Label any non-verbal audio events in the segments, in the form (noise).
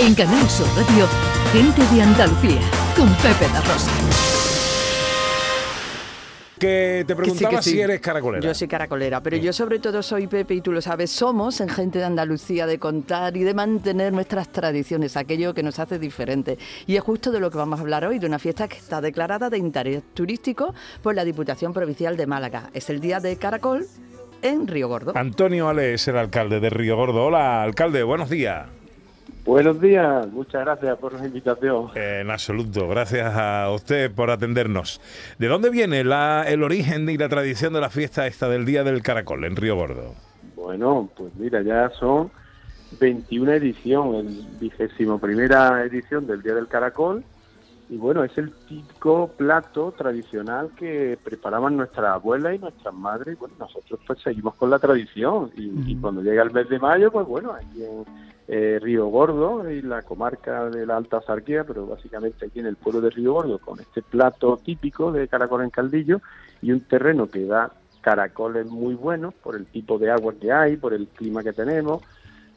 En Canal Sur Radio, Gente de Andalucía, con Pepe da Rosa. Que te Que sí, preguntaba que sí. si eres caracolera. Yo soy caracolera, pero yo sobre todo soy Pepe y tú lo sabes, somos en gente de Andalucía de contar y de mantener nuestras tradiciones, aquello que nos hace diferentes. Y es justo de lo que vamos a hablar hoy, de una fiesta que está declarada de interés turístico por la Diputación Provincial de Málaga. Es el Día de Caracol en Río Gordo. Antonio Ale es el alcalde de Río Gordo. Hola, alcalde, buenos días. Buenos días, muchas gracias por la invitación. En absoluto, gracias a usted por atendernos. ¿De dónde viene la- el origen y la tradición de la fiesta esta del Día del Caracol en Río Gordo? Bueno, pues mira, ya son 21 edición, el vigésimo primera edición del Día del Caracol. Y bueno, es el típico plato tradicional que preparaban nuestras abuelas y nuestras madres. Bueno, nosotros pues seguimos con la tradición. Y, y cuando llega el mes de mayo, pues bueno, aquí en eh, Río Gordo y la comarca de la Alta Sarquía, pero básicamente aquí en el pueblo de Río Gordo, con este plato típico de caracol en caldillo y un terreno que da caracoles muy buenos por el tipo de agua que hay, por el clima que tenemos.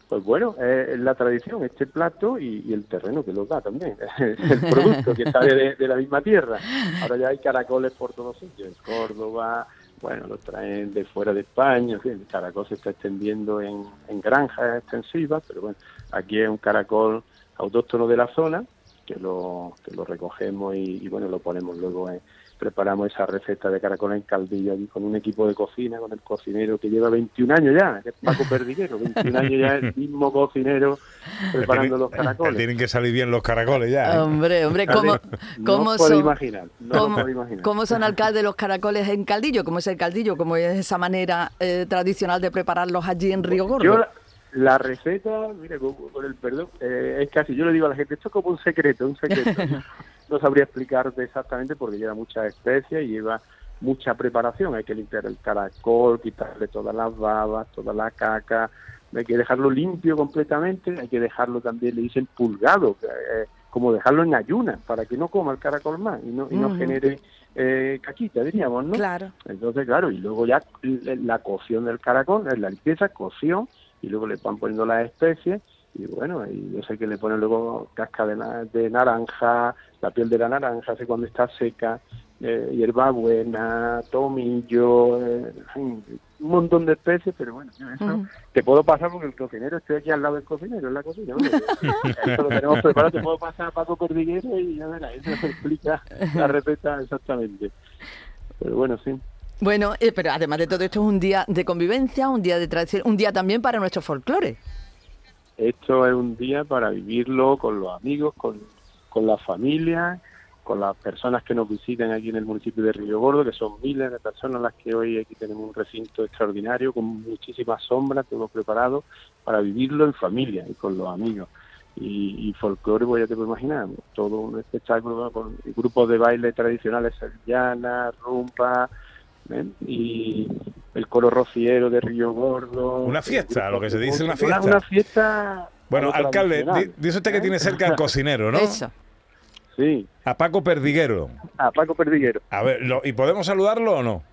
Pues bueno, eh, es la tradición, este plato y, y el terreno que lo da también, (laughs) el producto que sale de, la misma tierra. Ahora ya hay caracoles por todos sitios, Córdoba, bueno, los traen de fuera de España, el caracol se está extendiendo en, en granjas extensivas, pero bueno, aquí es un caracol autóctono de la zona que lo, que lo recogemos y, y, bueno, lo ponemos luego en, preparamos esa receta de caracol en caldillo allí con un equipo de cocina, con el cocinero que lleva 21 años ya, que es Paco Perdiguero, 21 años ya el mismo cocinero preparando los caracoles. Tienen que salir bien los caracoles ya. ¿eh? Hombre, hombre, ¿cómo, no cómo podéis son, imaginar, no cómo- podéis imaginar. cómo son alcaldes los caracoles en caldillo? ¿Cómo es el caldillo? ¿Cómo es esa manera eh, tradicional de prepararlos allí en Río Gordo? Yo la, receta, mire, con, con el perdón, eh, es casi, yo le digo a la gente, esto es como un secreto, un secreto. (laughs) no sabría explicarte exactamente porque lleva muchas especies y lleva mucha preparación. Hay que limpiar el caracol, quitarle todas las babas, toda la caca, hay que dejarlo limpio completamente, hay que dejarlo también, le dicen pulgado, eh, como dejarlo en ayunas para que no coma el caracol más y no, y no genere eh, caquita, diríamos, ¿no? Claro. Entonces, claro, y luego ya la cocción del caracol, es la limpieza, cocción, y luego le van poniendo las especies, y bueno, y yo sé que le ponen luego casca de, na- de naranja, la piel de la naranja, así cuando está seca, eh, hierbabuena, tomillo, eh, un montón de especies, pero bueno, yo eso Ujú. te puedo pasar porque el cocinero, estoy aquí al lado del cocinero, en la cocina, bueno, (laughs) eso lo tenemos preparado, te puedo pasar a Paco Cordillero y ya verás, eso te explica la receta exactamente. Pero bueno, sí. Bueno, eh, pero además de todo esto es un día de convivencia, un día de tradición, un día también para nuestro folclore. Esto es un día para vivirlo con los amigos, con, con la familia, con las personas que nos visitan aquí en el municipio de Río Gordo, que son miles de personas las que hoy aquí tenemos un recinto extraordinario con muchísimas sombras hemos preparado para vivirlo en familia y con los amigos. Y, y folclore, pues ya te puedes imaginar, todo un espectáculo con grupos de baile tradicionales sevillanas, rumba, ¿eh? y el coro rociero de Río Gordo. Una fiesta, lo que se dice, una fiesta. Una, fiesta. Bueno, alcalde, dice usted que ¿eh? tiene cerca al (laughs) cocinero, ¿no? Eso. Sí, A Paco Perdiguero. a Paco Perdiguero. A ver, lo- ¿y podemos saludarlo o no?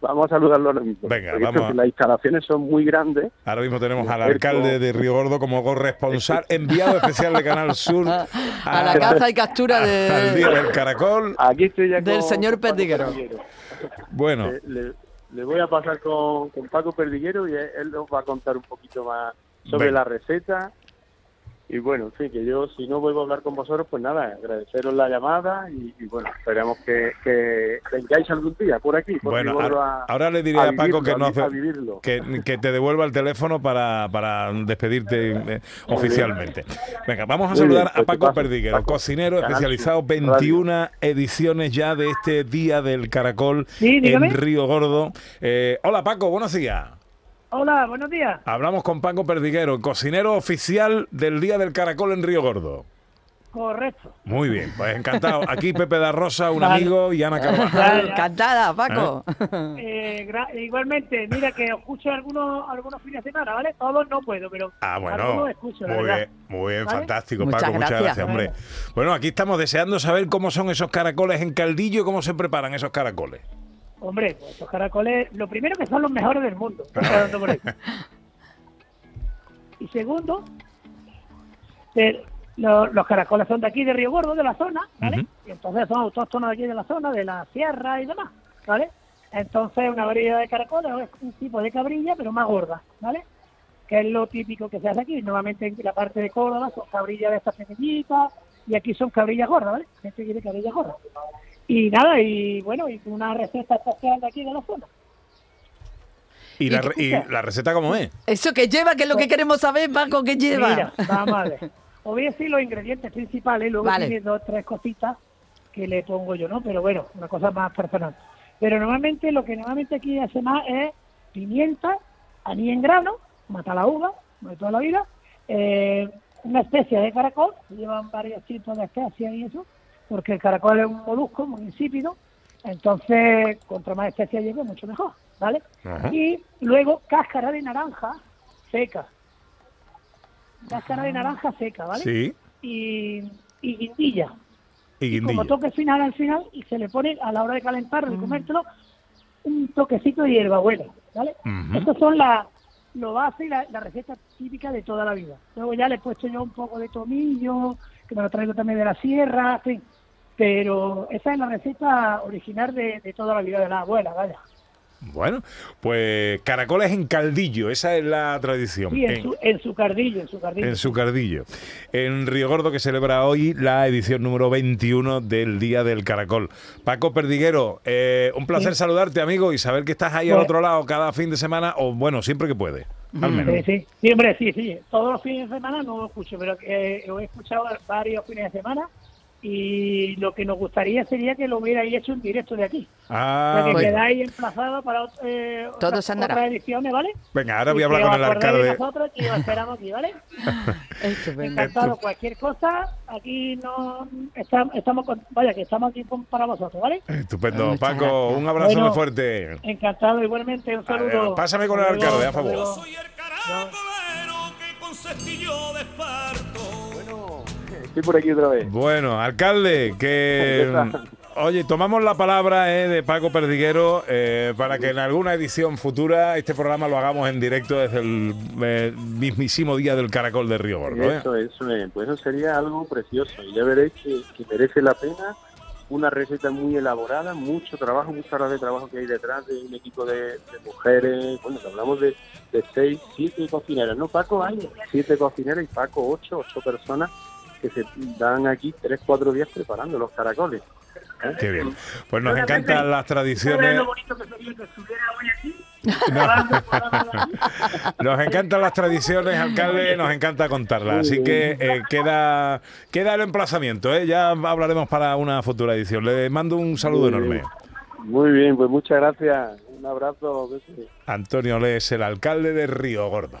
Vamos a saludarlo ahora mismo. Venga, esto vamos las instalaciones son muy grandes. Ahora mismo tenemos al alcalde de Río Gordo como corresponsal, (laughs) enviado especial de Canal Sur A la caza y captura (laughs) de- al día del caracol. Aquí estoy ya Del con- señor Perdiguero. Bueno, Le, le- le voy a pasar con, con Paco Perdiguero y él, él nos va a contar un poquito más sobre la receta. Y bueno, en fin, que yo si no vuelvo a hablar con vosotros, pues nada, agradeceros la llamada y, y bueno, esperamos que, que vengáis algún día por aquí. Por bueno, ahora, a- ahora le diré a, Paco vivirlo, que, no hace- a vivirlo. que, que te devuelva el teléfono para, para despedirte eh, oficialmente. Venga, vamos a Muy saludar bien, a pues Paco Perdiguero, cocinero especializado, Sur 21 ediciones ya de este Día del Caracol Sí, en Río Gordo. Eh, hola Paco, buenos días. Hola, buenos días. Hablamos con Paco Perdiguero, cocinero oficial del Día del Caracol en Río Gordo. Correcto. Muy bien, pues encantado. Aquí Pepe da Rosa, un Vale. amigo, y Ana Carvajal. Encantada, Paco. Eh, gra- igualmente, mira que escucho algunos algunos fines de semana, ¿vale? Todos no puedo, pero Ah, bueno. escucho, Muy bien, muy bien, ¿Vale? fantástico, Muchas Paco. Muchas gracias, hombre. Bueno, aquí estamos deseando saber cómo son esos caracoles en caldillo y cómo se preparan esos caracoles. Hombre, pues estos caracoles, lo primero que son los mejores del mundo. (laughs) por. Y segundo, lo- los caracoles son de aquí, de Río Gordo, de la zona, ¿vale? Y entonces son autóctonos de aquí de la zona, de la sierra y demás, ¿vale? Entonces una variedad de caracoles es un tipo de cabrilla, pero más gorda, ¿vale? Que es lo típico que se hace aquí. Normalmente en la parte de Córdoba son cabrillas de estas pequeñitas y aquí son cabrillas gordas, ¿vale? Gente quiere cabrillas gordas. Y nada, y bueno, y una receta especial de aquí de la zona. ¿Y la, ¿Y re- y la receta cómo es? Eso que lleva, que es lo que queremos saber, Paco, que lleva. Mira, vamos a ver. Os voy a decir los ingredientes principales, luego Vale. tiene dos tres cositas que le pongo yo, ¿no? Pero bueno, una cosa más personal. Pero normalmente lo que normalmente aquí hace más es pimienta, anís en grano, mata la uva, no de toda la vida, eh, una especie de caracol, llevan varios tipos de especias y eso, porque el caracol es un molusco muy insípido, entonces contra más especias lleve, mucho mejor, ¿vale? Ajá. Y luego cáscara de naranja seca, cáscara de naranja seca, ¿vale? Sí. Y, y guindilla. Y Como guindilla. toque final al final y se le pone a la hora de calentarlo y comértelo un toquecito de hierbabuena, ¿vale? Ujú. Estas son la, lo base y la, la receta típica de toda la vida. Luego ya le he puesto yo un poco de tomillo, que me lo traigo también de la sierra, en fin. Pero esa es la receta original de, de toda la vida de la abuela, vaya. Bueno, pues caracoles en caldillo, esa es la tradición. Sí, en En- su, en su cardillo, en su cardillo. En su cardillo. En Río Gordo que celebra hoy la edición número 21 del Día del Caracol. Paco Perdiguero, eh, un placer Sí. saludarte, amigo, y saber que estás ahí al Pues- otro lado cada fin de semana, o bueno, siempre que puede. Al menos. Sí, sí, sí, hombre, sí, sí. Todos los fines de semana no lo escucho, pero eh, lo he escuchado varios fines de semana y lo que nos gustaría sería que lo hubierais hecho en directo de aquí. Ah, o sea, que venga. quedáis emplazados para eh, otras, ediciones, ¿vale? Venga, ahora voy a hablar con el acordéis de alcalde. nosotros y os esperamos aquí, ¿vale? (laughs) Estupendo. Encantado. Cualquier cosa, aquí no estamos, estamos con- vaya, que estamos aquí para vosotros, ¿vale? Estupendo. Muchas Paco, gracias. un abrazo Bueno. muy fuerte. Encantado, igualmente, un saludo. Adiós. Pásame con el alcalde, a favor. luego. Soy el caracolero que con cestillo de esparto. Bueno, estoy por aquí otra vez. Bueno, alcalde, que... Oye, tomamos la palabra eh, de Paco Perdiguero eh, para que en alguna edición futura este programa lo hagamos en directo desde el eh, mismísimo día del Caracol de Río Gordo. ¿eh? Eso, eso es. Pues eso sería algo precioso. Y ya veréis que, que merece la pena. Una receta muy elaborada, mucho trabajo, muchas horas de trabajo que hay detrás de un equipo de, de mujeres. Bueno, hablamos de, de seis, siete cocineras. No, Paco, hay siete cocineras y Paco, ocho, ocho personas que se dan aquí tres, cuatro días preparando los caracoles. ¿Eh? Qué bien. Pues nos encantan las ¿Sabes tradiciones. lo bonito que sería que estuviera hoy aquí? Hablando, hablando de aquí. Nos encantan las tradiciones, alcalde, nos encanta contarlas. Así que eh, queda, queda el emplazamiento, ¿eh? ya hablaremos para una futura edición. Le mando un saludo Muy enorme. Muy bien, pues muchas gracias. Un abrazo. Antonio Le es el alcalde de Río Gordo.